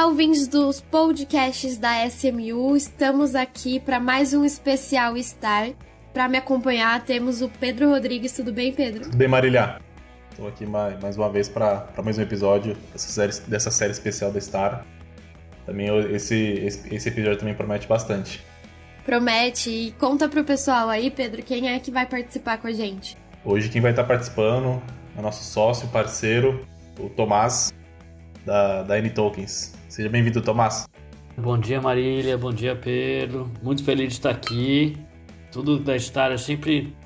Olá, ouvintes dos podcasts da SMU. Estamos aqui para mais um especial Star. Para me acompanhar, temos o Pedro Rodrigues. Tudo bem, Pedro? Tudo bem, Marília. Estou aqui mais, mais uma vez para mais um episódio dessa série, dessa série especial da Star. Também esse, esse, esse episódio também promete bastante. Promete. E conta pro pessoal aí, Pedro, quem é que vai participar com a gente? Hoje quem vai estar participando é nosso sócio, parceiro, o Tomás, da, da N-Tokens. Seja bem-vindo, Tomás. Bom dia, Marília. Bom dia, Pedro. Muito feliz de estar aqui. Tudo da Star é sempre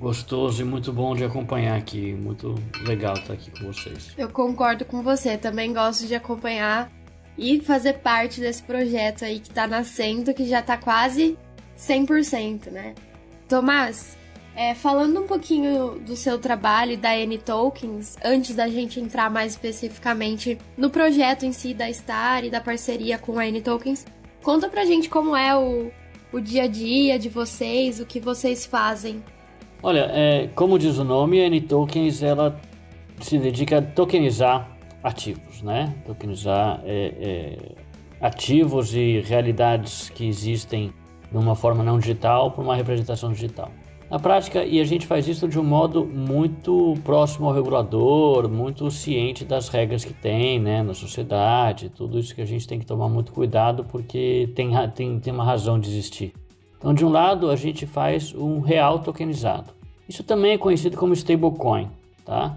gostoso e muito bom de acompanhar aqui. Muito legal estar aqui com vocês. Eu concordo com você. Também gosto de acompanhar e fazer parte desse projeto aí que está nascendo, que já está quase 100%, né? Tomás, é, falando um pouquinho do seu trabalho da N Tokens, antes da gente entrar mais especificamente no projeto em si da Star e da parceria com a N Tokens, conta pra gente como é o, o dia a dia de vocês, o que vocês fazem. Olha, é, como diz o nome, a N Tokens ela se dedica a tokenizar ativos, né? Tokenizar é, é, ativos e realidades que existem de uma forma não digital para uma representação digital. Na prática, e a gente faz isso de um modo muito próximo ao regulador, muito ciente das regras que tem né, na sociedade, tudo isso que a gente tem que tomar muito cuidado porque tem, tem, tem uma razão de existir. Então, de um lado, a gente faz um real tokenizado. Isso também é conhecido como stablecoin, tá?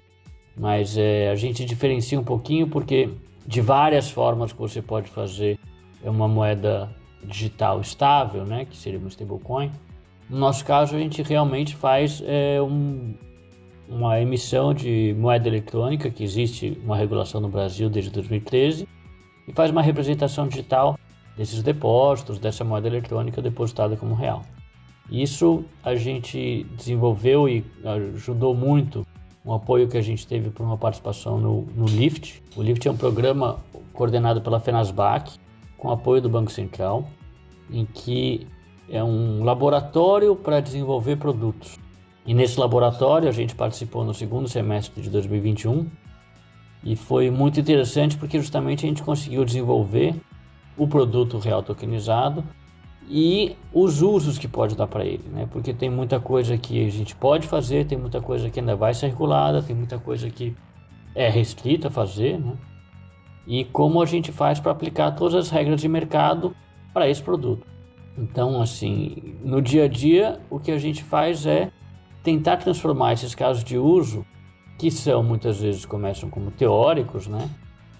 Mas é, a gente diferencia um pouquinho porque de várias formas que você pode fazer uma moeda digital estável, né, que seria um stablecoin, no nosso caso, a gente realmente faz é, um, uma emissão de moeda eletrônica, que existe uma regulação no Brasil desde 2013, e faz uma representação digital desses depósitos, dessa moeda eletrônica depositada como real. Isso a gente desenvolveu e ajudou muito um apoio que a gente teve por uma participação no, no LIFT. O LIFT é um programa coordenado pela FENASBAC, com apoio do Banco Central, em que é um laboratório para desenvolver produtos. E nesse laboratório a gente participou no segundo semestre de 2021 e foi muito interessante porque justamente a gente conseguiu desenvolver o produto real tokenizado e os usos que pode dar para ele, né? Porque tem muita coisa que a gente pode fazer, tem muita coisa que ainda vai ser regulada, tem muita coisa que é restrita a fazer, né? E como a gente faz para aplicar todas as regras de mercado para esse produto. Então, assim, no dia a dia, o que a gente faz é tentar transformar esses casos de uso, que são muitas vezes começam como teóricos, né,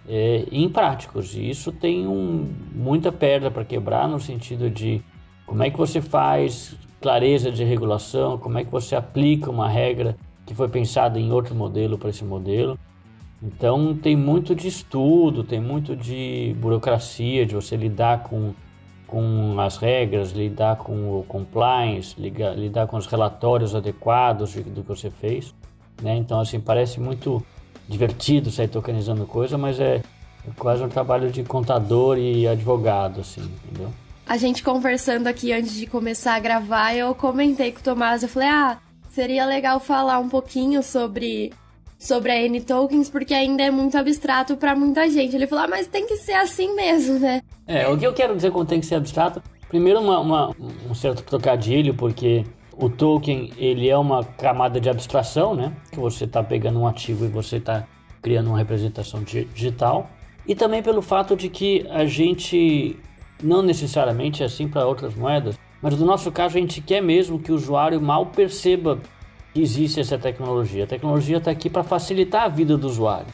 é, em práticos. E isso tem um, muita pedra para quebrar no sentido de como é que você faz clareza de regulação, como é que você aplica uma regra que foi pensada em outro modelo para esse modelo. Então tem muito de estudo, tem muito de burocracia, de você lidar com com as regras, lidar com o compliance, lidar, lidar com os relatórios adequados do que você fez. Né? Então, assim, parece muito divertido sair tokenizando coisa, mas é, é quase um trabalho de contador e advogado, assim, entendeu? A gente conversando aqui antes de começar a gravar, eu comentei com o Tomás, eu falei, ah, seria legal falar um pouquinho sobre sobre a N tokens porque ainda é muito abstrato para muita gente. Ele falou, ah, mas tem que ser assim mesmo, né? É, o que eu quero dizer com tem que ser abstrato, primeiro uma, uma, um certo trocadilho, porque o token ele é uma camada de abstração, né? Que você está pegando um ativo e você está criando uma representação digital. E também pelo fato de que a gente não necessariamente é assim para outras moedas, mas no nosso caso a gente quer mesmo que o usuário mal perceba existe essa tecnologia. A tecnologia está aqui para facilitar a vida do usuário,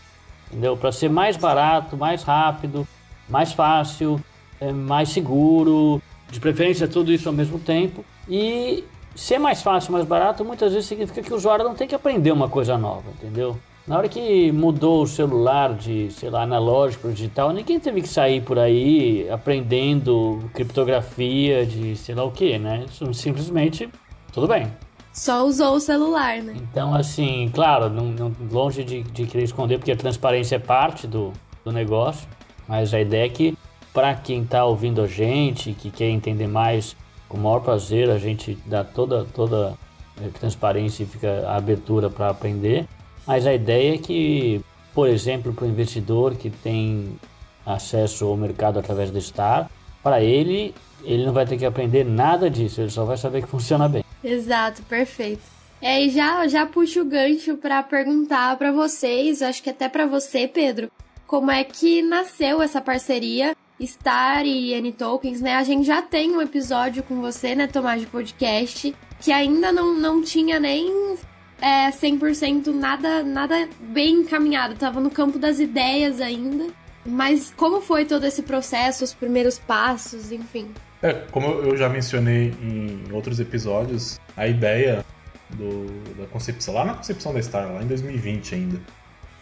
entendeu? Para ser mais barato, mais rápido, mais fácil, é, mais seguro, de preferência tudo isso ao mesmo tempo. E ser mais fácil, mais barato, muitas vezes significa que o usuário não tem que aprender uma coisa nova, entendeu? Na hora que mudou o celular de, sei lá, analógico para digital, ninguém teve que sair por aí aprendendo criptografia de sei lá o que, né? Simplesmente, tudo bem, só usou o celular, né? Então, assim, claro, não, não, longe de, de querer esconder, porque a transparência é parte do, do negócio, mas a ideia é que, para quem está ouvindo a gente, que quer entender mais, com o maior prazer, a gente dá toda, toda a transparência e fica a abertura para aprender, mas a ideia é que, por exemplo, para o investidor que tem acesso ao mercado através do Star, para ele, ele não vai ter que aprender nada disso, ele só vai saber que funciona bem. Exato, perfeito. É, e já, já puxo o gancho para perguntar para vocês, acho que até para você, Pedro, como é que nasceu essa parceria Star e N Tokens, né? A gente já tem um episódio com você, né, Tomás, de podcast, que ainda não, não tinha nem é, 100% nada, nada bem encaminhado, tava no campo das ideias ainda. Mas como foi todo esse processo, os primeiros passos, enfim? É, como eu já mencionei em outros episódios, a ideia do, da concepção, lá na concepção da Star, lá em 2020 ainda,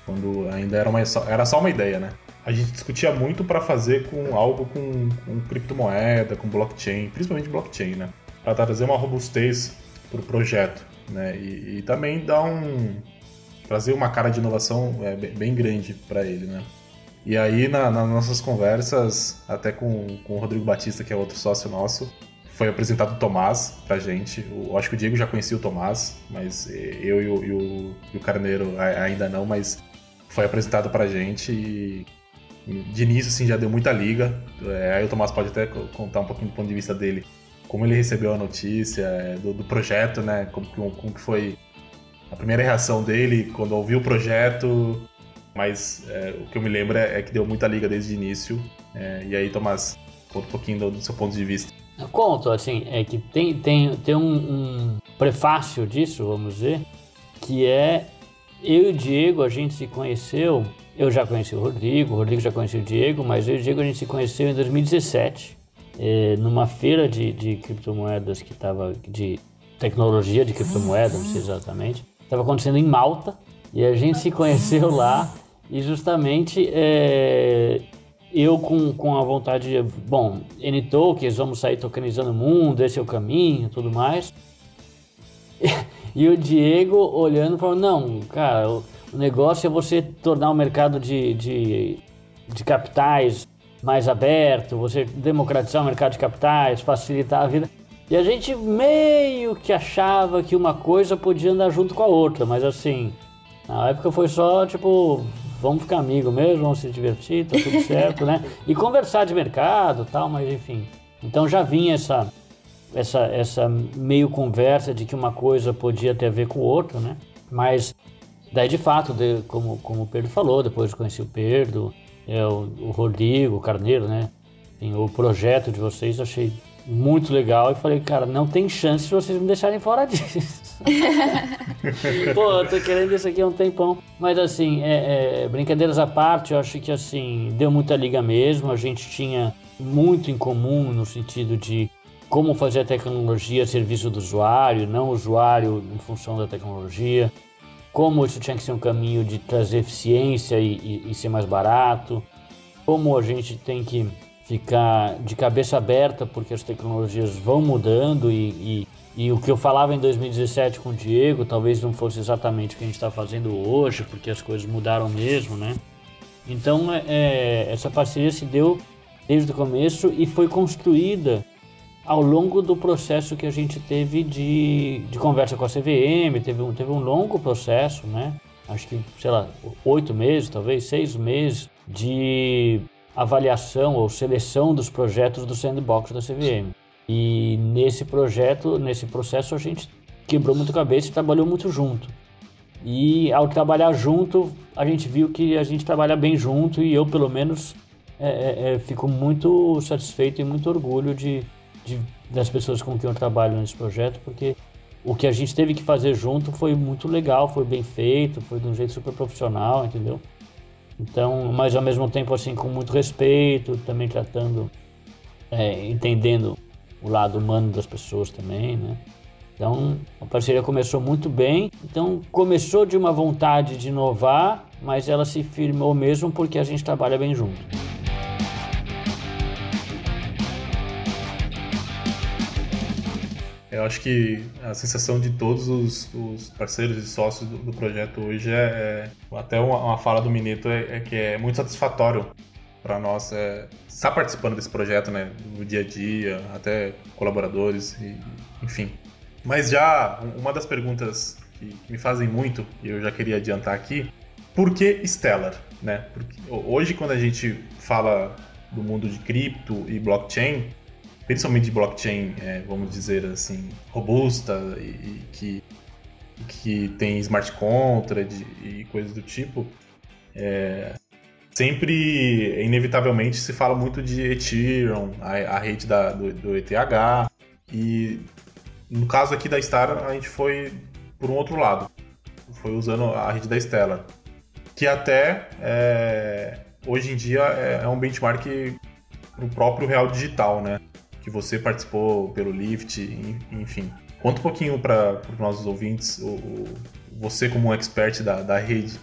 quando ainda era, uma, era só uma ideia, né? A gente discutia muito para fazer com algo com, com criptomoeda, com blockchain, principalmente blockchain, né? Para trazer uma robustez para o projeto, né? E, e, também dar um trazer uma cara de inovação é, bem grande para ele, né? E aí, na, nas nossas conversas, até com, com o Rodrigo Batista, que é outro sócio nosso, foi apresentado o Tomás pra gente. Eu acho que o Diego já conhecia o Tomás, mas eu e o, e o, e o Carneiro ainda não, mas foi apresentado pra gente e de início assim, já deu muita liga. É, aí o Tomás pode até contar um pouquinho do ponto de vista dele, como ele recebeu a notícia é, do, do projeto, né? Como, como que foi a primeira reação dele quando ouviu o projeto, mas é, o que eu me lembro é, é, que deu muita liga desde o início. É, e aí, Tomás, conta um pouquinho do, do, seu ponto de vista. Eu conto, assim, é que tem, tem, tem um, um prefácio disso, vamos dizer, que é eu e o Diego, a gente se conheceu. Eu já conheci o Rodrigo, o Rodrigo já conhecia o Diego, mas eu e o Diego a gente se conheceu em 2017, é, numa feira de, de criptomoedas que estava. de tecnologia de criptomoedas, não sei exatamente. Estava acontecendo em Malta e a gente se conheceu lá e justamente é, eu com, com a vontade de, bom, N-tokens, vamos sair tokenizando o mundo, esse é o caminho tudo mais. E o Diego olhando falou, não, cara, o negócio é você tornar o mercado de, de, de capitais mais aberto, você democratizar o mercado de capitais, facilitar a vida. E a gente meio que achava que uma coisa podia andar junto com a outra, mas assim, na época foi só tipo, vamos ficar amigos mesmo, vamos se divertir, tá tudo certo, né? E conversar de mercado tal, mas enfim. Então já vinha essa, essa, essa meio conversa de que uma coisa podia ter a ver com outra, né? Mas daí de fato, de, como, como o Pedro falou, depois conheci o Pedro, é, o, o Rodrigo, o Carneiro, né? Assim, o projeto de vocês eu achei muito legal e falei, cara, não tem chance de vocês me deixarem fora disso. Pô, eu tô querendo isso aqui há um tempão. Mas assim, é, é, brincadeiras à parte, eu acho que assim, deu muita liga mesmo. A gente tinha muito em comum no sentido de como fazer a tecnologia a serviço do usuário, não o usuário em função da tecnologia. Como isso tinha que ser um caminho de trazer eficiência e, e, e ser mais barato. Como a gente tem que ficar de cabeça aberta porque as tecnologias vão mudando e, e, e, o que eu falava em 2017 com o Diego talvez não fosse exatamente o que a gente está fazendo hoje porque as coisas mudaram mesmo, né? Então é, é, essa parceria se deu desde o começo e foi construída ao longo do processo que a gente teve de, de conversa com a CVM, teve um, teve um longo processo, né? Acho que, sei lá, oito meses, talvez seis meses de avaliação ou seleção dos projetos do sandbox da CVM. E nesse projeto, nesse processo, a gente quebrou muito a cabeça e trabalhou muito junto. E ao trabalhar junto, a gente viu que a gente trabalha bem junto e eu, pelo menos, é, é, é fico muito satisfeito e muito orgulho de, de, das pessoas com quem eu trabalho nesse projeto, porque o que a gente teve que fazer junto foi muito legal, foi bem feito, foi de um jeito super profissional, entendeu? Então, mas ao mesmo tempo assim com muito respeito, também tratando, é, entendendo o lado humano das pessoas também, né? Então, a parceria começou muito bem. Então, começou de uma vontade de inovar, mas ela se firmou mesmo porque a gente trabalha bem junto. Eu acho que a sensação de todos os, os parceiros e sócios do, do projeto hoje é, é até uma, uma, fala do Mineto é, é, que é muito satisfatório para nós é, estar participando desse projeto, né, no dia a dia, até colaboradores, e, enfim. Mas já uma das perguntas que, que me fazem muito e eu já queria adiantar aqui por que Stellar? Né? Porque hoje, quando a gente fala do mundo de cripto e blockchain, principalmente de blockchain, é, vamos dizer assim, robusta e, e que, que tem smart contract e coisas do tipo, é, sempre, inevitavelmente, se fala muito de Ethereum, a, a rede da, do, do ETH, e no caso aqui da Star, a gente foi por um outro lado. Foi usando a rede da Stellar. Que até é, hoje em dia é, é um benchmark para o próprio Real Digital, né? Que você participou pelo Lift, enfim. Conta um pouquinho para os nossos ouvintes, o, o, você como um expert da, da rede.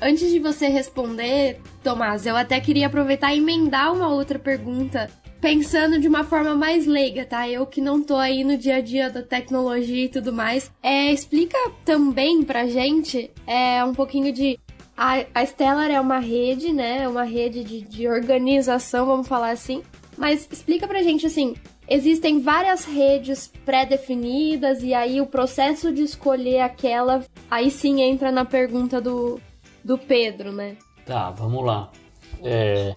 Antes de você responder, Tomás, eu até queria aproveitar e emendar uma outra pergunta pensando de uma forma mais leiga, tá? Eu que não tô aí no dia a dia da tecnologia e tudo mais. É, explica também pra gente é, um pouquinho de. A, a Stellar é uma rede, né? É uma rede de, de organização, vamos falar assim. Mas explica pra gente assim. Existem várias redes pré-definidas e aí o processo de escolher aquela, aí sim entra na pergunta do, do Pedro, né? Tá, vamos lá. É,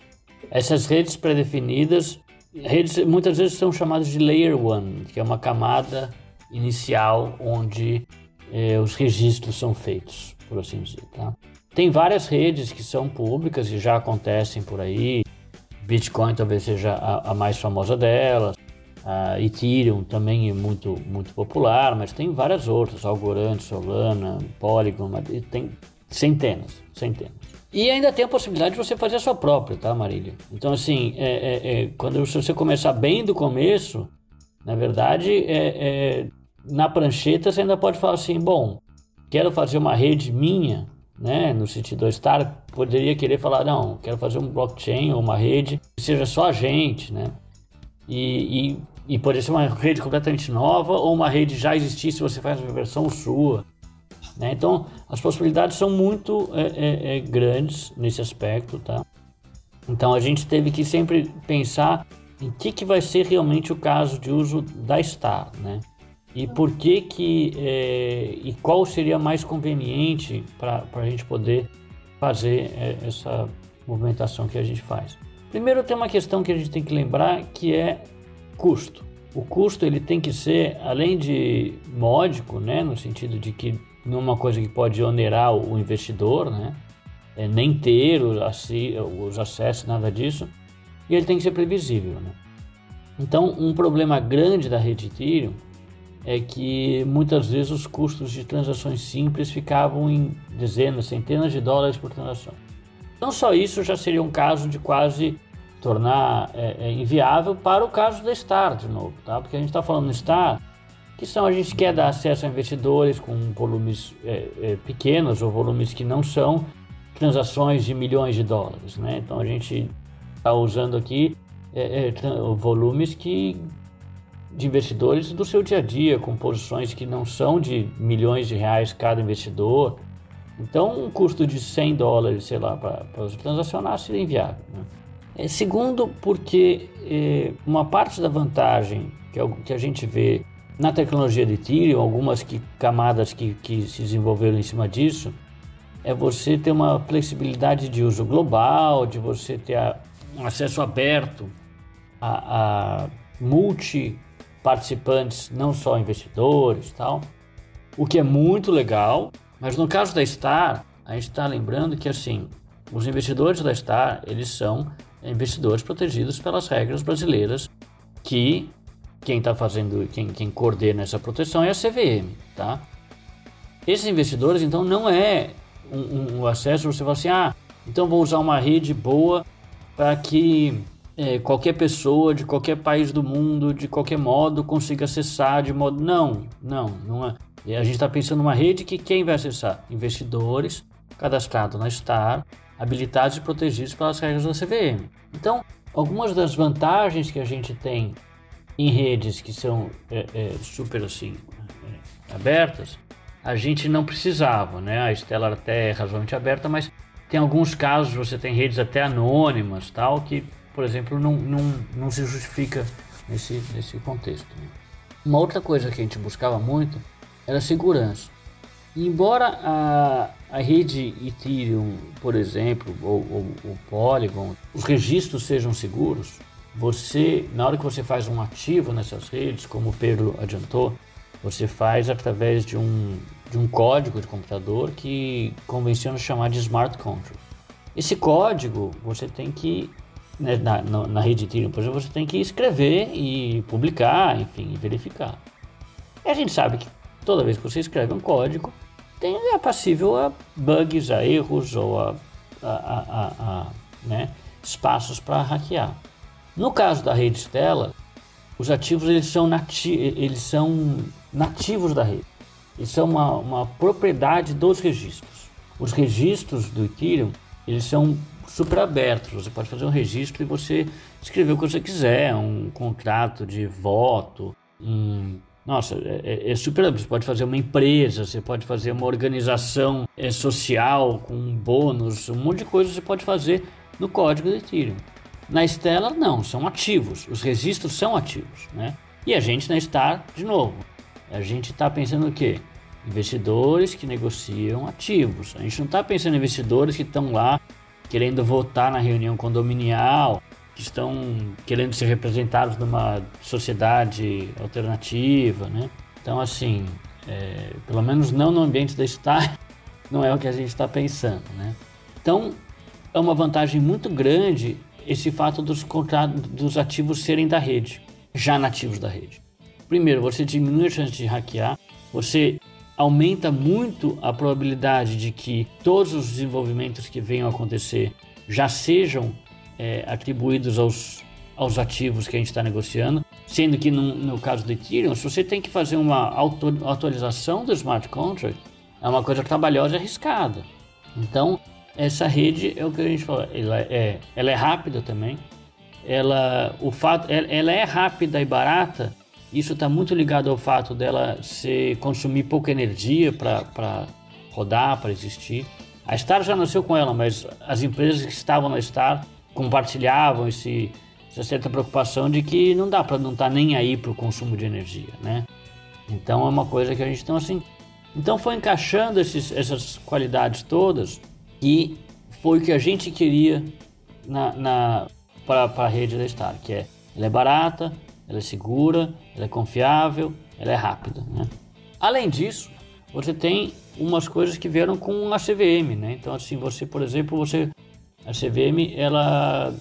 essas redes pré-definidas Redes muitas vezes são chamadas de Layer 1, que é uma camada inicial onde eh, os registros são feitos, por assim dizer. Tá? Tem várias redes que são públicas e já acontecem por aí. Bitcoin talvez seja a, a mais famosa delas. A Ethereum também é muito, muito popular, mas tem várias outras, Algorand, Solana, Polygon, tem centenas, centenas. E ainda tem a possibilidade de você fazer a sua própria, tá, Marília? Então, assim, é, é, é, quando você começar bem do começo, na verdade, é, é, na prancheta você ainda pode falar assim, bom, quero fazer uma rede minha, né, no sentido estar, poderia querer falar, não, quero fazer um blockchain ou uma rede que seja só a gente, né? E, e, e pode ser uma rede completamente nova ou uma rede já existisse, você faz uma versão sua. Né? Então, as possibilidades são muito é, é, é, grandes nesse aspecto, tá? Então, a gente teve que sempre pensar em que, que vai ser realmente o caso de uso da Star, né? E por que que é, e qual seria mais conveniente para a gente poder fazer é, essa movimentação que a gente faz. Primeiro tem uma questão que a gente tem que lembrar que é custo. O custo ele tem que ser além de módico, né, no sentido de que não é coisa que pode onerar o investidor, né? É, nem ter os, os acessos, nada disso. E ele tem que ser previsível, né? Então, um problema grande da rede Ethereum é que muitas vezes os custos de transações simples ficavam em dezenas, centenas de dólares por transação. Não só isso já seria um caso de quase tornar é, é, inviável para o caso da Star de novo, tá? Porque a gente está falando Star que são a gente quer dar acesso a investidodores com volumes é, é, pequenos ou volumes que não são transações de milhões de dólares, né? Então a gente está usando aqui é, é volumes que de investidores do seu dia a dia, com posições que não são de milhões de reais cada investidor. Então, um custo de 100 dólares, sei lá, para transacionar seria inviável. Né? É, segundo, porque é, uma parte da vantagem que, é que a gente vê na tecnologia de Ethereum, algumas que, camadas que, que se desenvolveram em cima disso, é você ter uma flexibilidade de uso global, de você ter a, um acesso aberto a, a multi participantes, não só investidores tal, o que é muito legal. Mas no caso da Star, a gente está lembrando que assim, os investidores da Star, eles são investidores protegidos pelas regras brasileiras que quem está fazendo, quem, quem coordena essa proteção é a CVM, tá? Esses investidores, então, não é um, um, acesso, você fala assim, ah, então vou usar uma rede boa para que é, qualquer pessoa de qualquer país do mundo, de qualquer modo, consiga acessar de modo... Não, não, não é. E a gente está pensando numa rede que quem vai acessar? Investidores cadastrados na STAR, habilitados e protegidos pelas regras da CVM. Então, algumas das vantagens que a gente tem em redes que são é, é, super assim é, abertas, a gente não precisava, né? A Stellar até é razoavelmente aberta, mas tem alguns casos, você tem redes até anônimas, tal, que, por exemplo, não, não, não se justifica nesse, nesse contexto. Né? Uma outra coisa que a gente buscava muito era segurança. Embora a, a rede Ethereum, por exemplo, ou, ou o Polygon, os registros sejam seguros, você, na hora que você faz um ativo nessas redes, como o Pedro adiantou, você faz através de um, de um código de computador que convenciona chamar de smart contract. Esse código você tem que, né, na, na, na rede Ethereum, por exemplo, você tem que escrever e publicar, enfim, e verificar. E a gente sabe que toda vez que você escreve um código, tem, é passível a bugs, a erros ou a, a, a, a né, espaços para hackear. No caso da rede Stella, os ativos eles são, nati eles são nativos da rede. Eles são uma, uma propriedade dos registros. Os registros do Ethereum eles são super abertos. Você pode fazer um registro e você escrever o que você quiser, um contrato de voto, um nossa, é, é, é super. Você pode fazer uma empresa, você pode fazer uma organização é, social com bônus, um monte de coisa você pode fazer no código do Ethereum. Na Stella, não, são ativos, os registros são ativos, né? E a gente na Star, de novo, a gente está pensando o quê? Investidores que negociam ativos. A gente não está pensando em investidores que estão lá querendo votar na reunião condominial que estão querendo ser representados numa sociedade alternativa, né? Então, assim, é, pelo menos não no ambiente da Star, não é o que a gente está pensando, né? Então, é uma vantagem muito grande esse fato dos dos ativos serem da rede, já nativos da rede. Primeiro, você diminui a chance de hackear, você aumenta muito a probabilidade de que todos os desenvolvimentos que venham a acontecer já sejam é, atribuídos aos, aos ativos que a gente está negociando, sendo que no, no, caso do Ethereum, se você tem que fazer uma auto, atualização do smart contract, é uma coisa trabalhosa e arriscada. Então, essa rede é o que a gente fala, ela é, ela é rápida também, ela, o fato, ela, ela é rápida e barata, isso está muito ligado ao fato dela se consumir pouca energia para rodar, para existir. A Star já nasceu com ela, mas as empresas que estavam na Star compartilhavam esse, essa certa preocupação de que não dá para não estar tá nem aí para o consumo de energia, né? Então é uma coisa que a gente então assim, então foi encaixando esses, essas qualidades todas e foi o que a gente queria na, na para a rede da Star, que é ela é barata, ela é segura, ela é confiável, ela é rápida, né? Além disso, você tem umas coisas que vieram com a CVM, né? Então assim, você, por exemplo, você a CVM, ela,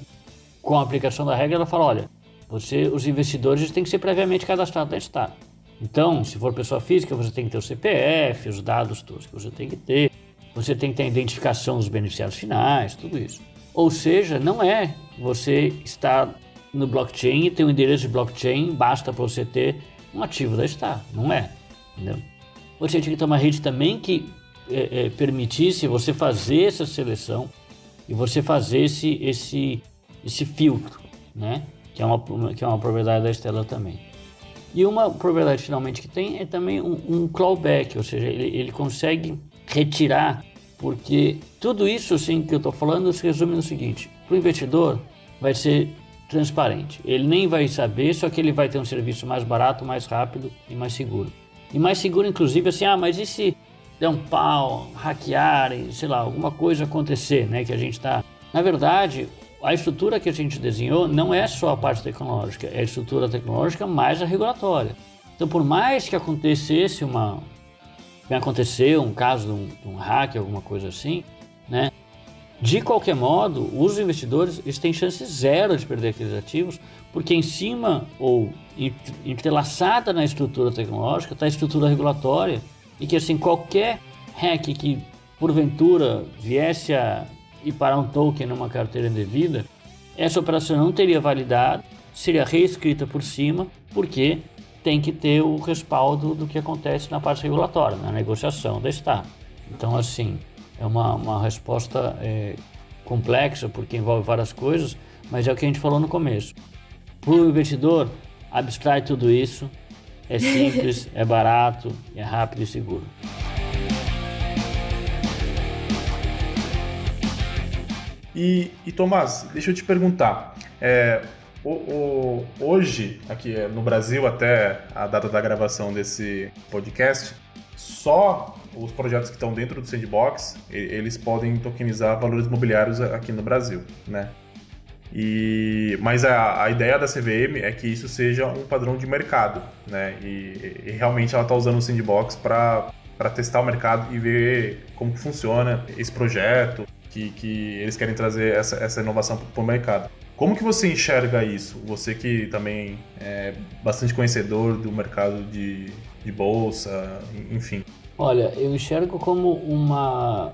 com a aplicação da regra, ela fala, olha, você, os investidores têm que ser previamente cadastrados na Estado. Então, se for pessoa física, você tem que ter o CPF, os dados todos que você tem que ter, você tem que ter a identificação dos beneficiários finais, tudo isso. Ou seja, não é você estar no blockchain e ter um endereço de blockchain, basta para você ter um ativo da Star. Não é. Entendeu? Você tinha que ter uma rede também que é, é, permitisse você fazer essa seleção e você fazer esse, esse, esse filtro, né? Que é, uma, que é uma propriedade da Stella também. E uma propriedade finalmente que tem é também um, um clawback, ou seja, ele, ele consegue retirar, porque tudo isso assim, que eu estou falando se resume no seguinte: para o investidor vai ser transparente. Ele nem vai saber, só que ele vai ter um serviço mais barato, mais rápido e mais seguro. E mais seguro, inclusive, assim, ah, mas e se der um pau, hackear, sei lá, alguma coisa acontecer, né? Que a gente está. Na verdade, a estrutura que a gente desenhou não é só a parte tecnológica, é a estrutura tecnológica mais a regulatória. Então, por mais que acontecesse uma. Venha um caso de um, de um hack, alguma coisa assim? De qualquer modo, os investidores têm chance zero de perder aqueles ativos, porque em cima ou entrelaçada na estrutura tecnológica está a estrutura regulatória e que assim qualquer hack que porventura viesse a ir para um token numa carteira indevida, essa operação não teria validade, seria reescrita por cima, porque tem que ter o respaldo do que acontece na parte regulatória, na negociação da Estado. Então, assim, é uma, uma resposta é, complexa, porque envolve várias coisas, mas é o que a gente falou no começo. Para o investidor, abstrai tudo isso, é simples, é barato, é rápido e seguro. E, e Tomás, deixa eu te perguntar. É, o, o, hoje, aqui no Brasil, até a data da gravação desse podcast, só os projetos que estão dentro do sandbox, eles podem tokenizar valores imobiliários aqui no Brasil, né? E, mas a, a ideia da CVM é que isso seja um padrão de mercado, né? E, e realmente ela está usando o sandbox para testar o mercado e ver como funciona esse projeto, que, que eles querem trazer essa, essa inovação para o mercado. Como que você enxerga isso? Você que também é bastante conhecedor do mercado de, de bolsa, enfim. Olha, eu enxergo como uma,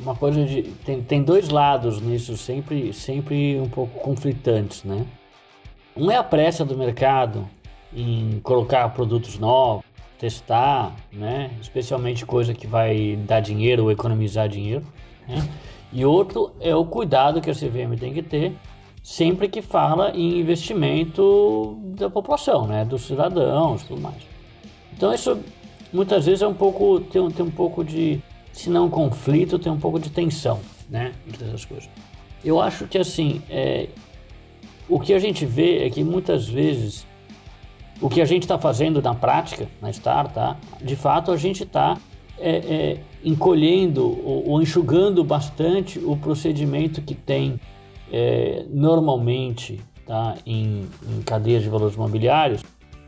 uma coisa de. Tem, tem dois lados nisso, sempre, sempre um pouco conflitantes, né? Um é a pressa do mercado em colocar produtos novos, testar, né? Especialmente coisa que vai dar dinheiro ou economizar dinheiro. Né? E outro é o cuidado que a CVM tem que ter sempre que fala em investimento da população, né? Dos cidadãos, tudo mais. Então isso muitas vezes é um pouco tem, tem um pouco de se não conflito, tem um pouco de tensão, né? Entre essas coisas. Eu acho que assim, é, o que a gente vê é que muitas vezes o que a gente está fazendo na prática, na Star, tá? De fato, a gente está é, é, encolhendo ou, ou, enxugando bastante o procedimento que tem é, normalmente tá? em, em cadeias de valores imobiliários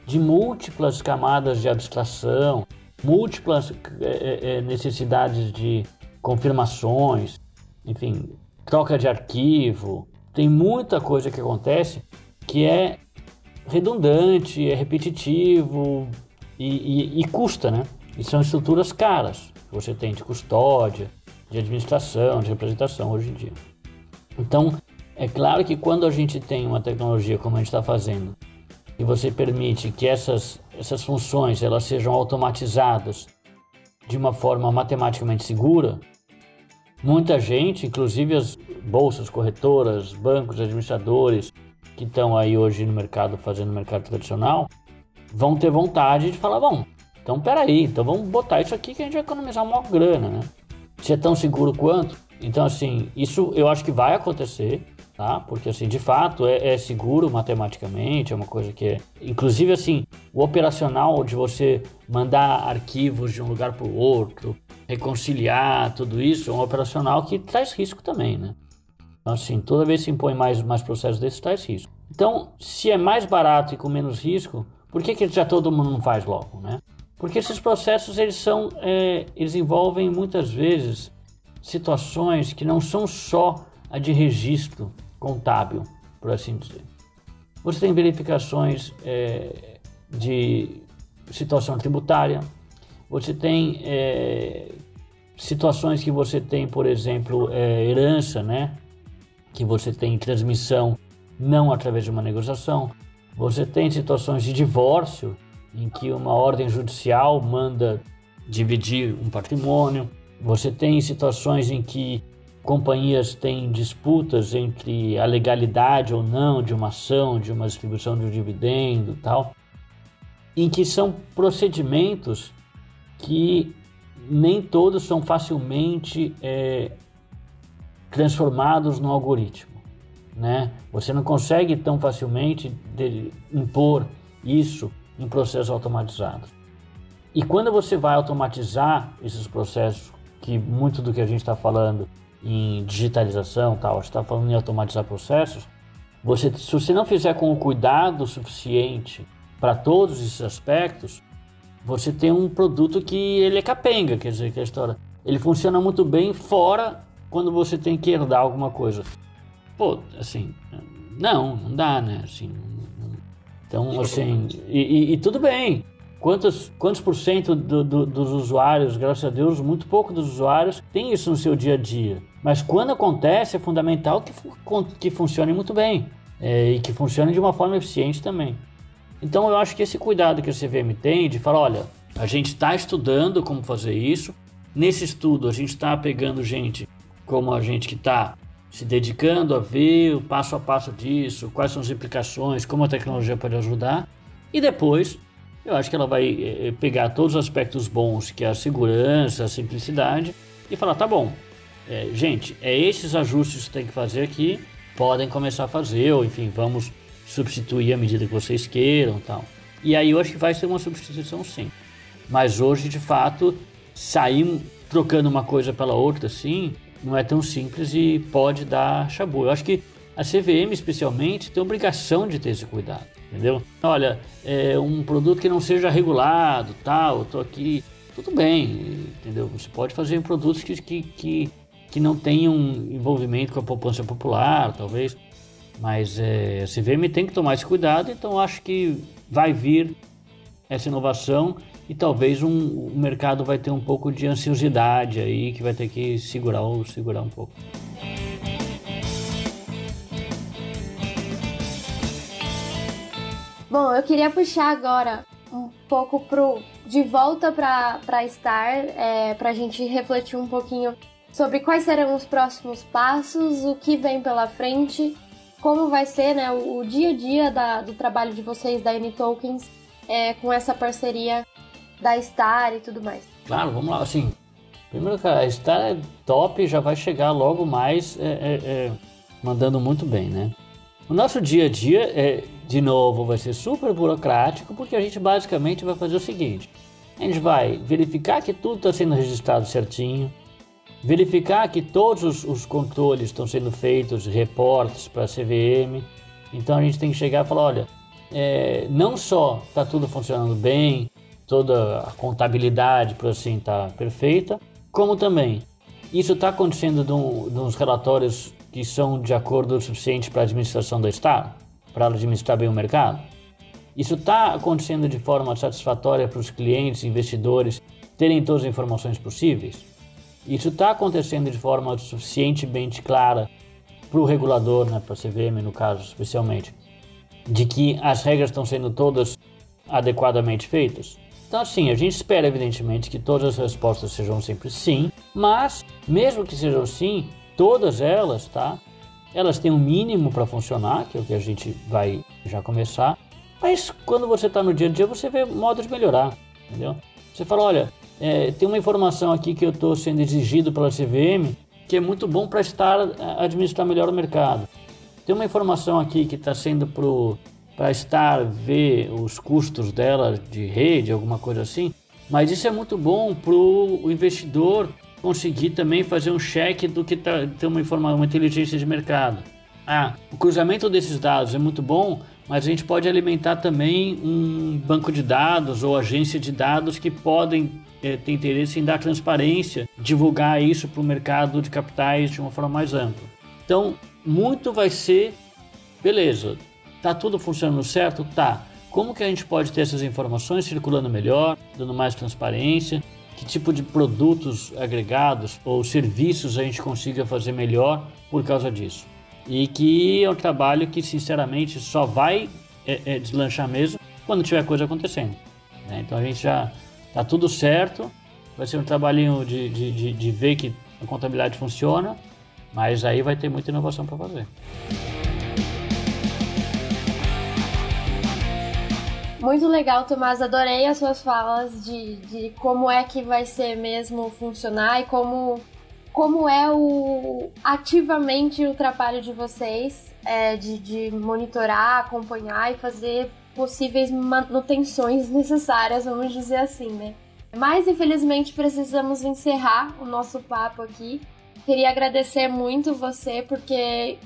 de múltiplas camadas de abstração, múltiplas é, é, é, necessidades de confirmações, enfim, troca de arquivo. Tem muita coisa que acontece que é redundante, é repetitivo e, e, e custa, né? E são estruturas caras você tem de custódia, de administração, de representação hoje em dia. Então, é claro que quando a gente tem uma tecnologia como a gente está fazendo, e você permite que essas, essas funções elas sejam automatizadas de uma forma matematicamente segura, muita gente, inclusive as bolsas, corretoras, bancos, administradores que estão aí hoje no mercado fazendo mercado tradicional, vão ter vontade de falar, bom, então peraí, então vamos botar isso aqui que a gente vai economizar uma grana, né? Se é tão seguro quanto. Então, assim, isso eu acho que vai acontecer tá? Porque assim, de fato é, é, seguro matematicamente, é uma coisa que é, inclusive assim, o operacional de você mandar arquivos de um lugar para o outro, reconciliar tudo isso, é um operacional que traz risco também, né? Então, assim, toda vez que se impõe mais mais processos desses traz risco. Então, se é mais barato e com menos risco, por que que já todo mundo não faz logo, né? Porque esses processos eles são é, eles envolvem muitas vezes situações que não são só a de registro contábil, por assim dizer. Você tem verificações é, de situação tributária, você tem é, situações que você tem, por exemplo, é, herança, né? Que você tem transmissão não através de uma negociação. Você tem situações de divórcio, em que uma ordem judicial manda dividir um patrimônio. Você tem situações em que companhias têm disputas entre a legalidade ou não de uma ação, de uma distribuição de um dividendo tal, em que são procedimentos que nem todos são facilmente é, transformados no algoritmo. Né? Você não consegue tão facilmente impor isso em processos automatizados. E quando você vai automatizar esses processos, que muito do que a gente está falando em digitalização, tal, está falando em automatizar processos, você, se você não fizer com o cuidado suficiente para todos esses aspectos, você tem um produto que ele é capenga, quer dizer, que a história, ele funciona muito bem fora quando você tem que herdar alguma coisa. Pô, assim, não, não dá, né? Assim, então, assim, e, e, e tudo bem. Quantos, quantos por cento do, do, dos usuários, graças a Deus, muito pouco dos usuários tem isso no seu dia a dia. Mas quando acontece, é fundamental que, que funcione muito bem é, e que funcione de uma forma eficiente também. Então eu acho que esse cuidado que a CVM tem de falar, olha, a gente está estudando como fazer isso. Nesse estudo a gente está pegando gente como a gente que está se dedicando a ver o passo a passo disso, quais são as implicações, como a tecnologia pode ajudar. E depois eu acho que ela vai eh, pegar todos os aspectos bons, que é a segurança, a simplicidade, e falar: tá bom, é, gente, é esses ajustes que tem que fazer aqui, podem começar a fazer, ou enfim, vamos substituir à medida que vocês queiram tal. E aí eu acho que vai ser uma substituição sim. Mas hoje, de fato, sair trocando uma coisa pela outra assim, não é tão simples e pode dar chabu. Eu acho que a CVM, especialmente, tem obrigação de ter esse cuidado, entendeu? Olha, é um produto que não seja regulado, tal, eu tô aqui, tudo bem, entendeu? Você pode fazer produtos que, que, que, que não tenham envolvimento com a poupança popular, talvez, mas é, a CVM tem que tomar esse cuidado, então acho que vai vir essa inovação e talvez um, o mercado vai ter um pouco de ansiosidade aí que vai ter que segurar, segurar um pouco. Bom, eu queria puxar agora um pouco pro, de volta para Star, é, para a gente refletir um pouquinho sobre quais serão os próximos passos, o que vem pela frente, como vai ser né, o, o dia a dia da, do trabalho de vocês da N-Tokens é, com essa parceria da Star e tudo mais. Claro, vamos lá. Assim, primeiro, cara, a Star é top, já vai chegar logo mais é, é, é mandando muito bem, né? O nosso dia a dia, é, de novo, vai ser super burocrático, porque a gente basicamente vai fazer o seguinte: a gente vai verificar que tudo está sendo registrado certinho, verificar que todos os, os controles estão sendo feitos, reportes para a CVM. Então a gente tem que chegar e falar: olha, é, não só está tudo funcionando bem, toda a contabilidade, por assim, está perfeita, como também isso está acontecendo nos relatórios que são de acordo o suficiente para a administração do Estado, para administrar bem o mercado? Isso está acontecendo de forma satisfatória para os clientes, investidores terem todas as informações possíveis? Isso está acontecendo de forma suficientemente clara para o regulador, né, para a CVM no caso especialmente, de que as regras estão sendo todas adequadamente feitas? Então, assim, a gente espera, evidentemente, que todas as respostas sejam sempre sim, mas, mesmo que sejam sim, todas elas, tá? Elas têm um mínimo para funcionar, que é o que a gente vai já começar. Mas quando você está no dia a dia, você vê modo de melhorar, entendeu? Você fala, olha, é, tem uma informação aqui que eu estou sendo exigido pela CVM que é muito bom para estar administrar melhor o mercado. Tem uma informação aqui que está sendo para estar ver os custos dela de rede, alguma coisa assim. Mas isso é muito bom para o investidor conseguir também fazer um cheque do que tá, ter uma informação, uma inteligência de mercado. Ah, o cruzamento desses dados é muito bom, mas a gente pode alimentar também um banco de dados ou agência de dados que podem é, ter interesse em dar transparência, divulgar isso para o mercado de capitais de uma forma mais ampla. Então, muito vai ser, beleza, tá tudo funcionando certo? Tá. Como que a gente pode ter essas informações circulando melhor, dando mais transparência? Que tipo de produtos agregados ou serviços a gente consiga fazer melhor por causa disso. E que é um trabalho que, sinceramente, só vai é, é, deslanchar mesmo quando tiver coisa acontecendo. Né? Então a gente já tá tudo certo, vai ser um trabalhinho de, de, de, de ver que a contabilidade funciona, mas aí vai ter muita inovação para fazer. Muito legal, Tomás. Adorei as suas falas de, de como é que vai ser mesmo funcionar e como, como é o ativamente o trabalho de vocês é, de, de monitorar, acompanhar e fazer possíveis manutenções necessárias, vamos dizer assim, né? Mas infelizmente precisamos encerrar o nosso papo aqui. Queria agradecer muito você porque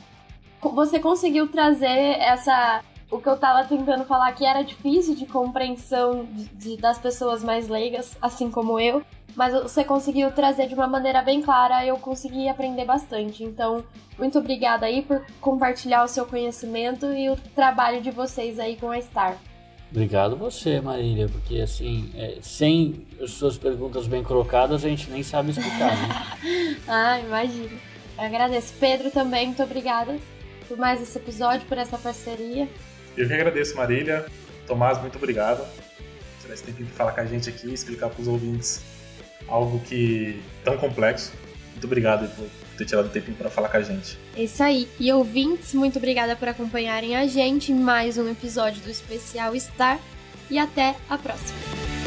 você conseguiu trazer essa o que eu tava tentando falar aqui era difícil de compreensão de, de, das pessoas mais leigas, assim como eu, mas você conseguiu trazer de uma maneira bem clara, eu consegui aprender bastante. Então, muito obrigada aí por compartilhar o seu conhecimento e o trabalho de vocês aí com a Star. Obrigado você, Marília, porque assim, é, sem as suas perguntas bem colocadas, a gente nem sabe explicar, né? ah, imagino. Eu agradeço. Pedro também, muito obrigada por mais esse episódio, por essa parceria. Eu que agradeço, Marília. Tomás, muito obrigado por esse tempinho de falar com a gente aqui explicar para os ouvintes algo que tão complexo. Muito obrigado por ter tirado o tempinho para falar com a gente. É isso aí. E ouvintes, muito obrigada por acompanharem a gente em mais um episódio do Especial Star. E até a próxima.